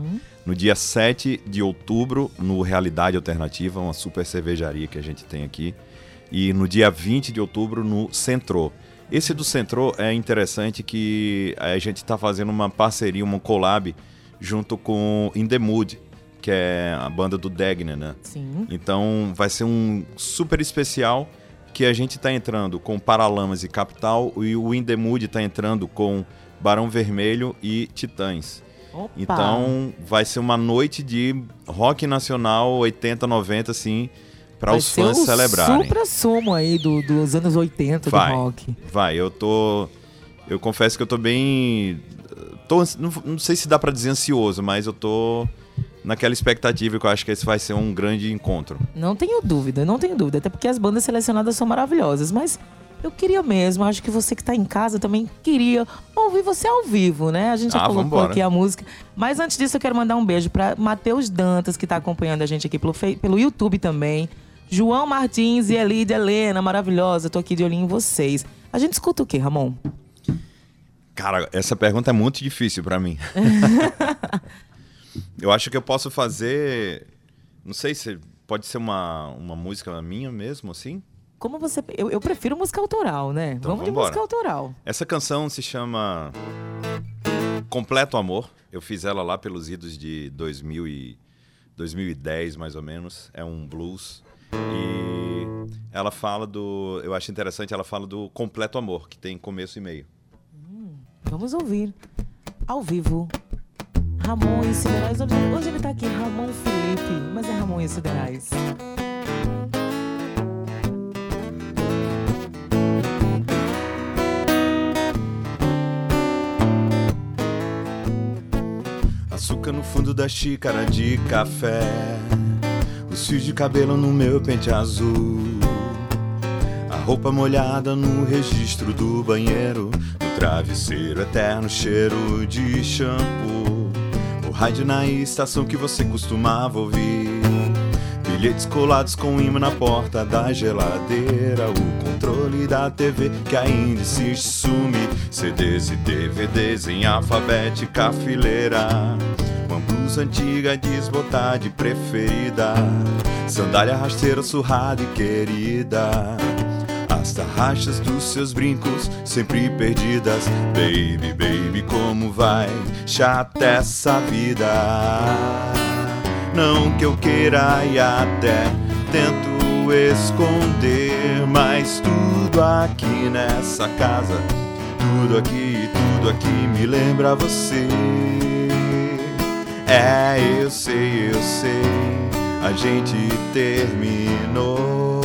No dia 7 de outubro no Realidade Alternativa, uma super cervejaria que a gente tem aqui. E no dia 20 de outubro no Centro. Esse do Centro é interessante que a gente está fazendo uma parceria, uma collab junto com In The Mood, que é a banda do Degner, né? Sim. Então vai ser um super especial que a gente está entrando com Paralamas e Capital e o In The Mood está entrando com Barão Vermelho e Titãs. Opa. Então vai ser uma noite de rock nacional 80, 90 assim, para os fãs o celebrarem. supra sumo aí do, dos anos 80 vai, do rock. Vai, eu tô. Eu confesso que eu tô bem. Tô, não, não sei se dá para dizer ansioso, mas eu tô naquela expectativa que eu acho que esse vai ser um grande encontro. Não tenho dúvida, não tenho dúvida. Até porque as bandas selecionadas são maravilhosas. Mas eu queria mesmo, acho que você que está em casa também queria ouvir você ao vivo, né? A gente já ah, colocou vambora. aqui a música. Mas antes disso, eu quero mandar um beijo para Matheus Dantas, que está acompanhando a gente aqui pelo, pelo YouTube também. João Martins e Elide Helena, maravilhosa. Tô aqui de olhinho em vocês. A gente escuta o quê, Ramon? Cara, essa pergunta é muito difícil para mim. eu acho que eu posso fazer. Não sei se pode ser uma, uma música minha mesmo, assim. Como você. Eu, eu prefiro música autoral, né? Então, Vamos de música autoral. Essa canção se chama Completo Amor. Eu fiz ela lá pelos idos de 2000 e 2010, mais ou menos. É um blues. E ela fala do. Eu acho interessante, ela fala do completo amor, que tem começo e meio. Vamos ouvir. Ao vivo. Ramon e Siderais. Hoje, hoje ele tá aqui, Ramon Felipe, mas é Ramon e Siderais. Açúcar no fundo da xícara de café os fios de cabelo no meu pente azul. A roupa molhada no registro do banheiro. Travesseiro eterno cheiro de shampoo. O rádio na estação que você costumava ouvir. Bilhetes colados com imã na porta da geladeira. O controle da TV que ainda insiste sumir. CDs e DVDs em alfabética fileira blusa antiga desbotada preferida. Sandália rasteira surrada e querida. As tarraxas dos seus brincos sempre perdidas. Baby, baby, como vai? Chata essa vida. Não que eu queira e até tento esconder, mas tudo aqui nessa casa, tudo aqui, tudo aqui me lembra você. É, eu sei, eu sei, a gente terminou.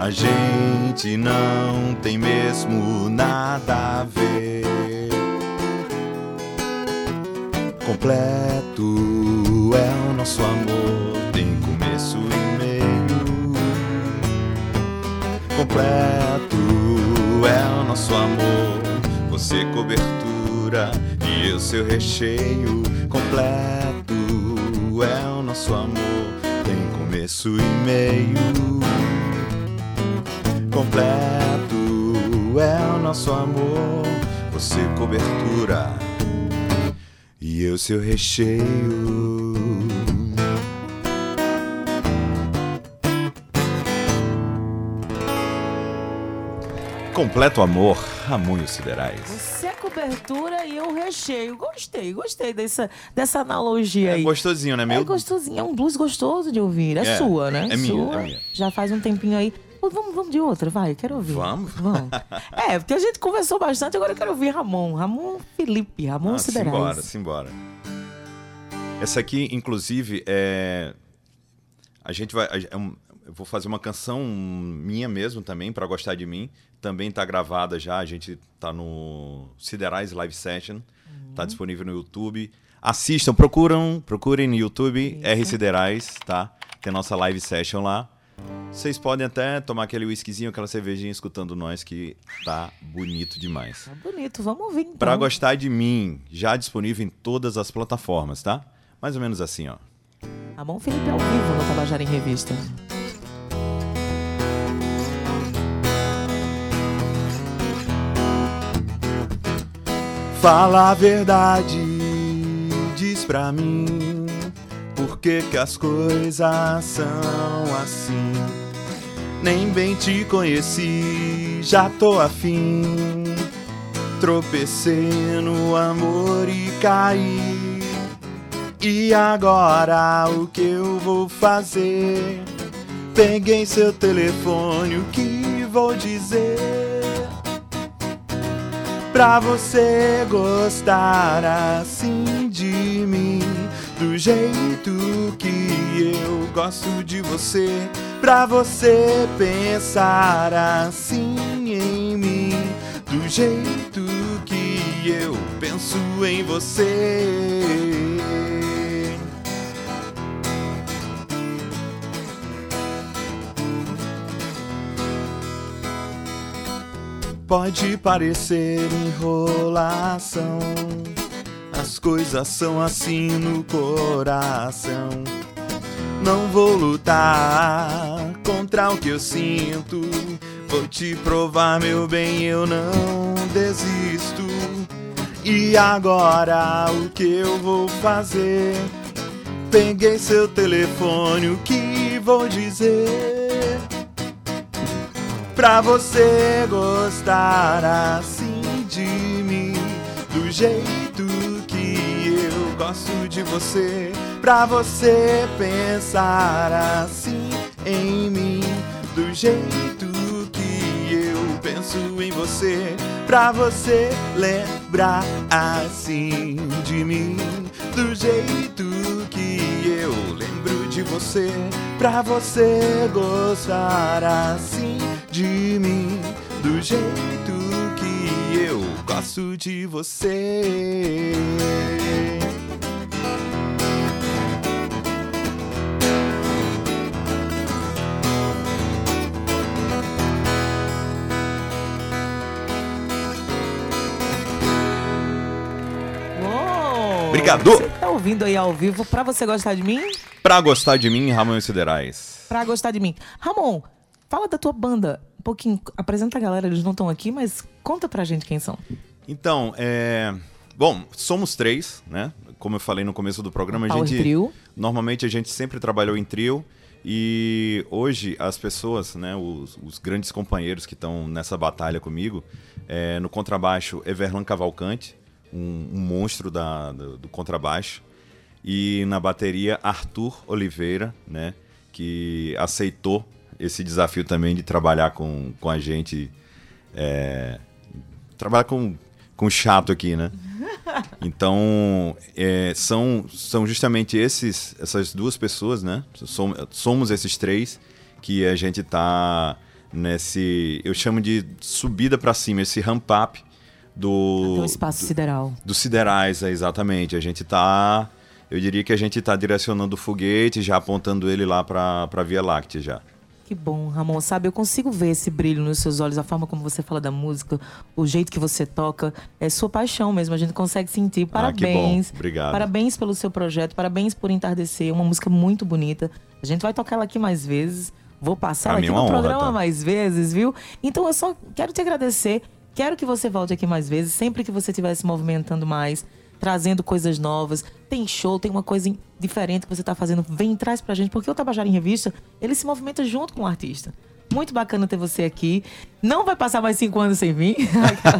A gente não tem mesmo nada a ver. Completo é o nosso amor, tem começo e meio. Completo é o nosso amor, você cobertura e o seu recheio completo é o nosso amor. Tem começo e meio. Completo é o nosso amor. Você cobertura e eu seu recheio. Completo amor, Ramunhos Siderais. Você é cobertura e eu recheio. Gostei, gostei dessa, dessa analogia é aí. É gostosinho, né? Meu... É gostosinho, é um blues gostoso de ouvir. É, é sua, né? É minha, sua. é minha. Já faz um tempinho aí. Vamos, vamos de outra, vai, quero ouvir. Vamos? Vamos. é, porque a gente conversou bastante, agora eu quero ouvir Ramon. Ramon Felipe, Ramon ah, Siderais. Simbora, simbora. Essa aqui, inclusive, é. A gente vai. É eu vou fazer uma canção minha mesmo também, para gostar de mim. Também está gravada já, a gente está no Siderais Live Session. Está uhum. disponível no YouTube. Assistam, procuram, procurem no YouTube Isso. R Siderais, tá? Tem nossa live session lá. Vocês podem até tomar aquele whiskyzinho, aquela cervejinha escutando nós, que tá bonito demais. Tá bonito, vamos ouvir então. Pra gostar de mim, já disponível em todas as plataformas, tá? Mais ou menos assim, ó. Ramon Felipe ao vivo no Tabajara em Revista. Fala a verdade, diz pra mim que, que as coisas são assim. Nem bem te conheci, já tô afim. Tropecei no amor e caí. E agora o que eu vou fazer? Peguei seu telefone, o que vou dizer? pra você gostar assim de mim. Do jeito que eu gosto de você, pra você pensar assim em mim, do jeito que eu penso em você. Pode parecer enrolação, as coisas são assim no coração. Não vou lutar contra o que eu sinto. Vou te provar, meu bem, eu não desisto. E agora o que eu vou fazer? Peguei seu telefone, o que vou dizer? Pra você gostar assim de mim, do jeito gosto de você. Pra você pensar assim em mim, do jeito que eu penso em você. Pra você lembrar assim de mim, do jeito que eu lembro de você. Pra você gostar assim de mim, do jeito que eu gosto de você. Obrigado. Você tá ouvindo aí ao vivo pra você gostar de mim? Pra gostar de mim, Ramon Siderais. Pra gostar de mim. Ramon, fala da tua banda um pouquinho. Apresenta a galera, eles não estão aqui, mas conta pra gente quem são. Então, é. Bom, somos três, né? Como eu falei no começo do programa, a Power gente. trio. Normalmente a gente sempre trabalhou em trio. E hoje as pessoas, né, os, os grandes companheiros que estão nessa batalha comigo, é, no contrabaixo, Everlan Cavalcante, um, um monstro da, do, do contrabaixo. E na bateria, Arthur Oliveira, né, que aceitou esse desafio também de trabalhar com, com a gente. É, trabalhar com, com chato aqui, né? Então, é, são, são justamente esses, essas duas pessoas, né? Som- Somos esses três que a gente tá nesse. Eu chamo de subida para cima, esse ramp up do. Um espaço sideral. Dos siderais, é, exatamente. A gente tá. Eu diria que a gente tá direcionando o foguete, já apontando ele lá pra, pra Via Láctea já. Que bom, Ramon. Sabe, eu consigo ver esse brilho nos seus olhos, a forma como você fala da música, o jeito que você toca. É sua paixão mesmo, a gente consegue sentir. Ah, Parabéns. bom. Obrigado. Parabéns pelo seu projeto, parabéns por Entardecer. Uma música muito bonita. A gente vai tocar ela aqui mais vezes. Vou passar Pra ela mim aqui é no honra, programa tá? mais vezes, viu? Então eu só quero te agradecer. Quero que você volte aqui mais vezes, sempre que você estiver se movimentando mais, trazendo coisas novas. Tem show, tem uma coisa diferente que você está fazendo. Vem traz pra gente, porque o Tabajara em Revista, ele se movimenta junto com o artista. Muito bacana ter você aqui. Não vai passar mais cinco anos sem vir.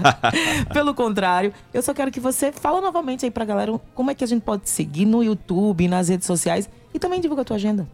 Pelo contrário, eu só quero que você fala novamente aí pra galera como é que a gente pode seguir no YouTube, nas redes sociais e também divulga a tua agenda.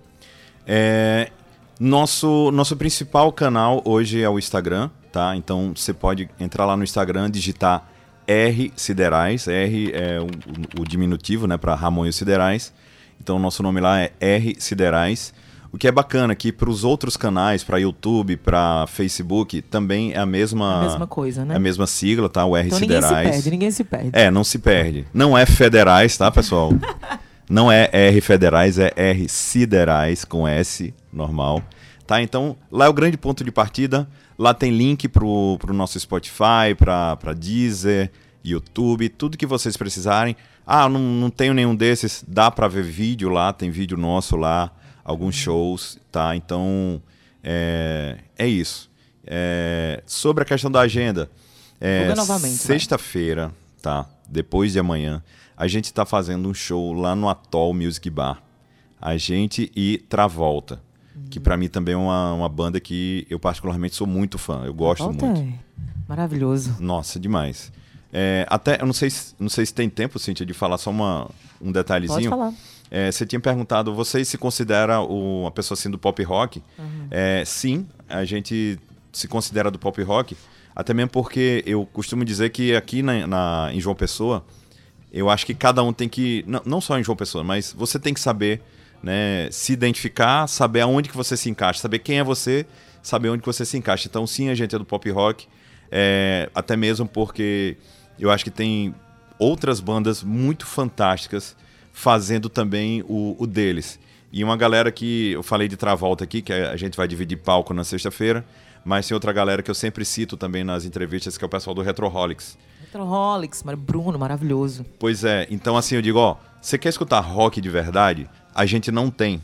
É, nosso, nosso principal canal hoje é o Instagram, tá? Então você pode entrar lá no Instagram, digitar R Siderais, R é o, o- o diminutivo, né, para Ramon e os Siderais. Então nosso nome lá é R Siderais. O que é bacana que para os outros canais, para YouTube, para Facebook, também é a mesma A mesma coisa, né? É a mesma sigla, tá? O R Então ninguém se Siderais. perde, ninguém se perde. É, não se perde. Não é federais, tá, pessoal? não é R federais, é R siderais com S, normal. Tá? Então, lá é o grande ponto de partida. Lá tem link pro, pro nosso Spotify, pra, pra Deezer, YouTube, tudo que vocês precisarem. Ah, não, não tenho nenhum desses. Dá pra ver vídeo lá, tem vídeo nosso lá, alguns shows, tá? Então, é, é isso. É, sobre a questão da agenda. É. Sexta-feira, tá? Depois de amanhã, a gente tá fazendo um show lá no Atoll Music Bar. A gente e Travolta. Que pra mim também é uma, uma banda que eu particularmente sou muito fã. Eu gosto Volta muito. é Maravilhoso. Nossa, demais. É, até, eu não sei, se, não sei se tem tempo, Cíntia, de falar só uma, um detalhezinho. Pode falar. É, você tinha perguntado, você se considera o- uma pessoa assim do pop rock? É, sim, a gente se considera do pop rock, até mesmo porque eu costumo dizer que aqui na, na- em João Pessoa, eu acho que cada um tem que, não, não só em João Pessoa, mas você tem que saber né, se identificar, saber aonde que você se encaixa, saber quem é você, saber onde que você se encaixa. Então, sim, a gente é do pop rock, é, até mesmo porque eu acho que tem outras bandas muito fantásticas fazendo também o, o deles. E uma galera que eu falei de Travolta aqui, que a gente vai dividir palco na sexta-feira, mas tem outra galera que eu sempre cito também nas entrevistas, que é o pessoal do Retroholics. Retroholics, Bruno, maravilhoso. Pois é, então assim eu digo, ó, você quer escutar rock de verdade? A gente não tem.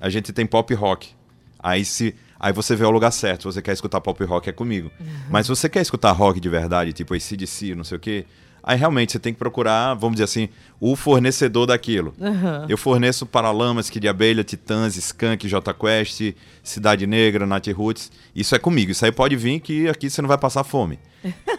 A gente tem pop rock. Aí se Aí você vê o lugar certo. Você quer escutar pop rock, é comigo. Uhum. Mas se você quer escutar rock de verdade, tipo ACDC, não sei o quê, Aí realmente você tem que procurar, vamos dizer assim, o fornecedor daquilo. Uhum. Eu forneço Paralamas, Kid Abelha, Titãs, Skank, J Quest, Cidade Negra, Nat Roots. Isso é comigo. Isso aí pode vir que aqui você não vai passar fome.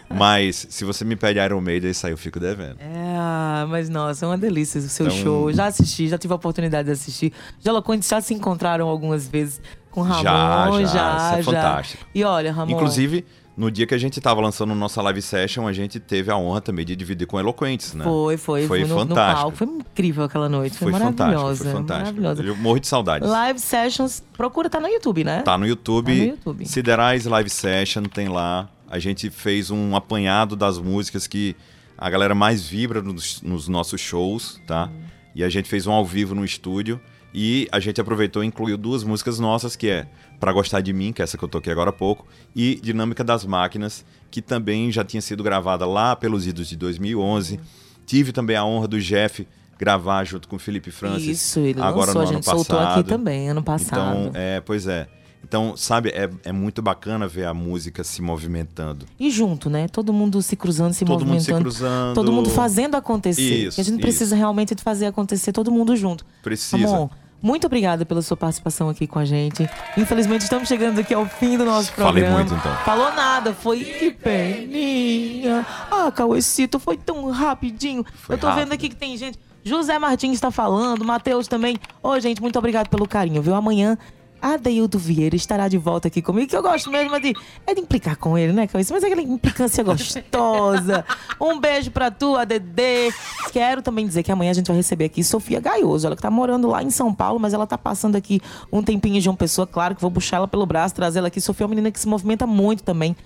Mas se você me pede Iron Maiden, isso aí eu fico devendo. É, mas nossa, é uma delícia o seu então... show. Já assisti, já tive a oportunidade de assistir. Já já se encontraram algumas vezes com Ramon. Já, já. já isso é já. fantástico. E olha, Ramon. Inclusive no dia que a gente estava lançando nossa live session, a gente teve a honra também de dividir com Eloquentes, né? Foi, foi. Foi no, fantástico. No foi incrível aquela noite. Foi, foi maravilhosa. Foi fantástico. Maravilhosa. Eu morro de saudades. Live sessions, procura, tá no YouTube, né? Tá no YouTube. Tá no YouTube. Siderais Live Session, tem lá. A gente fez um apanhado das músicas que a galera mais vibra nos, nos nossos shows, tá? Uhum. E a gente fez um ao vivo no estúdio. E a gente aproveitou e incluiu duas músicas nossas, que é Pra Gostar de Mim, que é essa que eu toquei agora há pouco, e Dinâmica das Máquinas, que também já tinha sido gravada lá pelos idos de 2011. Tive também a honra do Jeff gravar junto com o Felipe Francis. Isso, ele agora lançou, no a gente ano soltou aqui também, ano passado. Então, é, pois é. Então, sabe, é, é muito bacana ver a música se movimentando. E junto, né? Todo mundo se cruzando, se todo movimentando. Todo mundo se cruzando. Todo mundo fazendo acontecer. Isso, a gente isso. precisa realmente fazer acontecer todo mundo junto. Precisa. Amor, muito obrigada pela sua participação aqui com a gente. Infelizmente, estamos chegando aqui ao fim do nosso programa. Falei muito, então. Falou nada, foi que peninha. Ah, Cauecito, foi tão rapidinho. Foi Eu tô rápido. vendo aqui que tem gente. José Martins está falando, Matheus também. Ô, gente, muito obrigado pelo carinho, viu? Amanhã Adeildo Vieira estará de volta aqui comigo, que eu gosto mesmo é de, é de implicar com ele, né, Cauê? Mas é aquela implicância gostosa. Um beijo pra tu, ADD. Quero também dizer que amanhã a gente vai receber aqui Sofia Gaioso. Ela que tá morando lá em São Paulo, mas ela tá passando aqui um tempinho de uma pessoa. Claro que vou puxar ela pelo braço, trazer ela aqui. Sofia é uma menina que se movimenta muito também.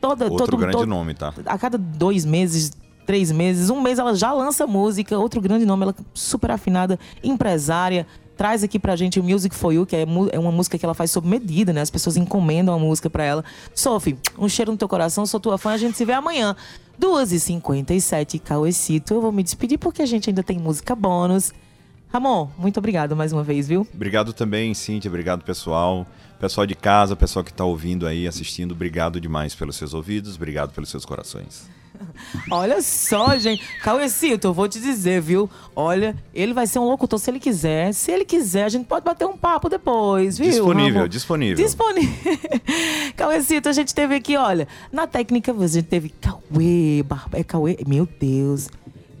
Toda, Outro todo, grande todo, nome, tá? A cada dois meses, três meses, um mês ela já lança música. Outro grande nome, ela super afinada, empresária traz aqui pra gente o Music For You, que é, é uma música que ela faz sob medida, né? As pessoas encomendam a música pra ela. Sophie, um cheiro no teu coração, sou tua fã, a gente se vê amanhã. 2h57, Cauecito. Eu vou me despedir porque a gente ainda tem música bônus. Ramon, muito obrigado mais uma vez, viu? Obrigado também, Cintia. Obrigado, pessoal. Pessoal de casa, pessoal que está ouvindo aí, assistindo, obrigado demais pelos seus ouvidos, obrigado pelos seus corações. Olha só, gente. Cauecito, eu vou te dizer, viu? Olha, ele vai ser um locutor se ele quiser. Se ele quiser, a gente pode bater um papo depois, viu? Disponível, Ramon? disponível. Disponível. Cauecito, a gente teve aqui, olha, na técnica a gente teve Cauê, Barba... é Cauê, meu Deus.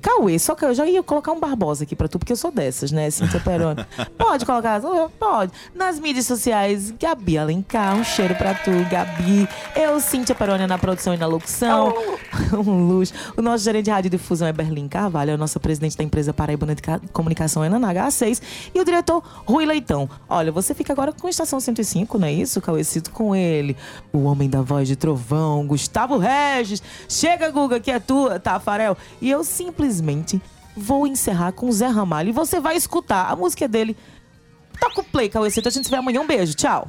Cauê, só que eu já ia colocar um Barbosa aqui pra tu, porque eu sou dessas, né, Cintia Peroni? Pode colocar? Pode. Nas mídias sociais, Gabi Alencar, um cheiro pra tu, Gabi. Eu, Cintia Peroni, na produção e na locução. um luxo. O nosso gerente de rádio difusão é Berlim Carvalho, é o nosso presidente da empresa Paraibana de Comunicação, é na H6. E o diretor, Rui Leitão. Olha, você fica agora com a Estação 105, não é isso, Cauê? Cito com ele, o homem da voz de trovão, Gustavo Regis. Chega, Guga, que é tua, Tafarel. E eu simplesmente simplesmente vou encerrar com Zé Ramalho e você vai escutar a música dele. Toca o play, Cauê A gente se vê amanhã. Um beijo. Tchau.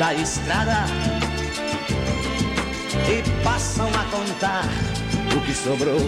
da estrada e passam a contar o que sobrou.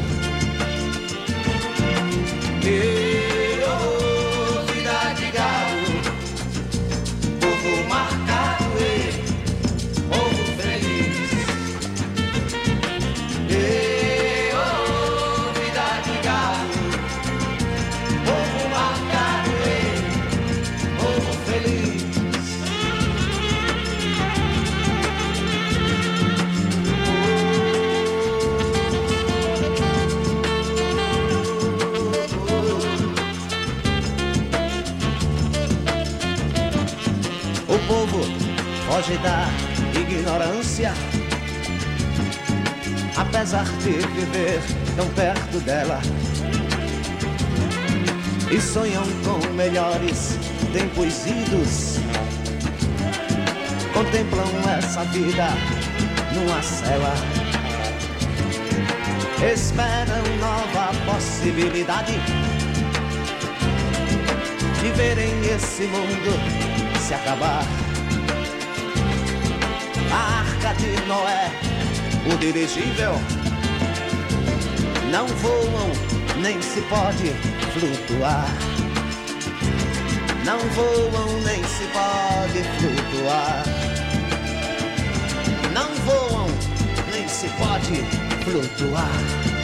O povo foge da ignorância, apesar de viver tão perto dela. E sonham com melhores tempos idos. Contemplam essa vida numa cela. Esperam nova possibilidade de verem esse mundo se acabar. A arca de Noé, o dirigível, não voam nem se pode flutuar. Não voam nem se pode flutuar. Não voam nem se pode flutuar.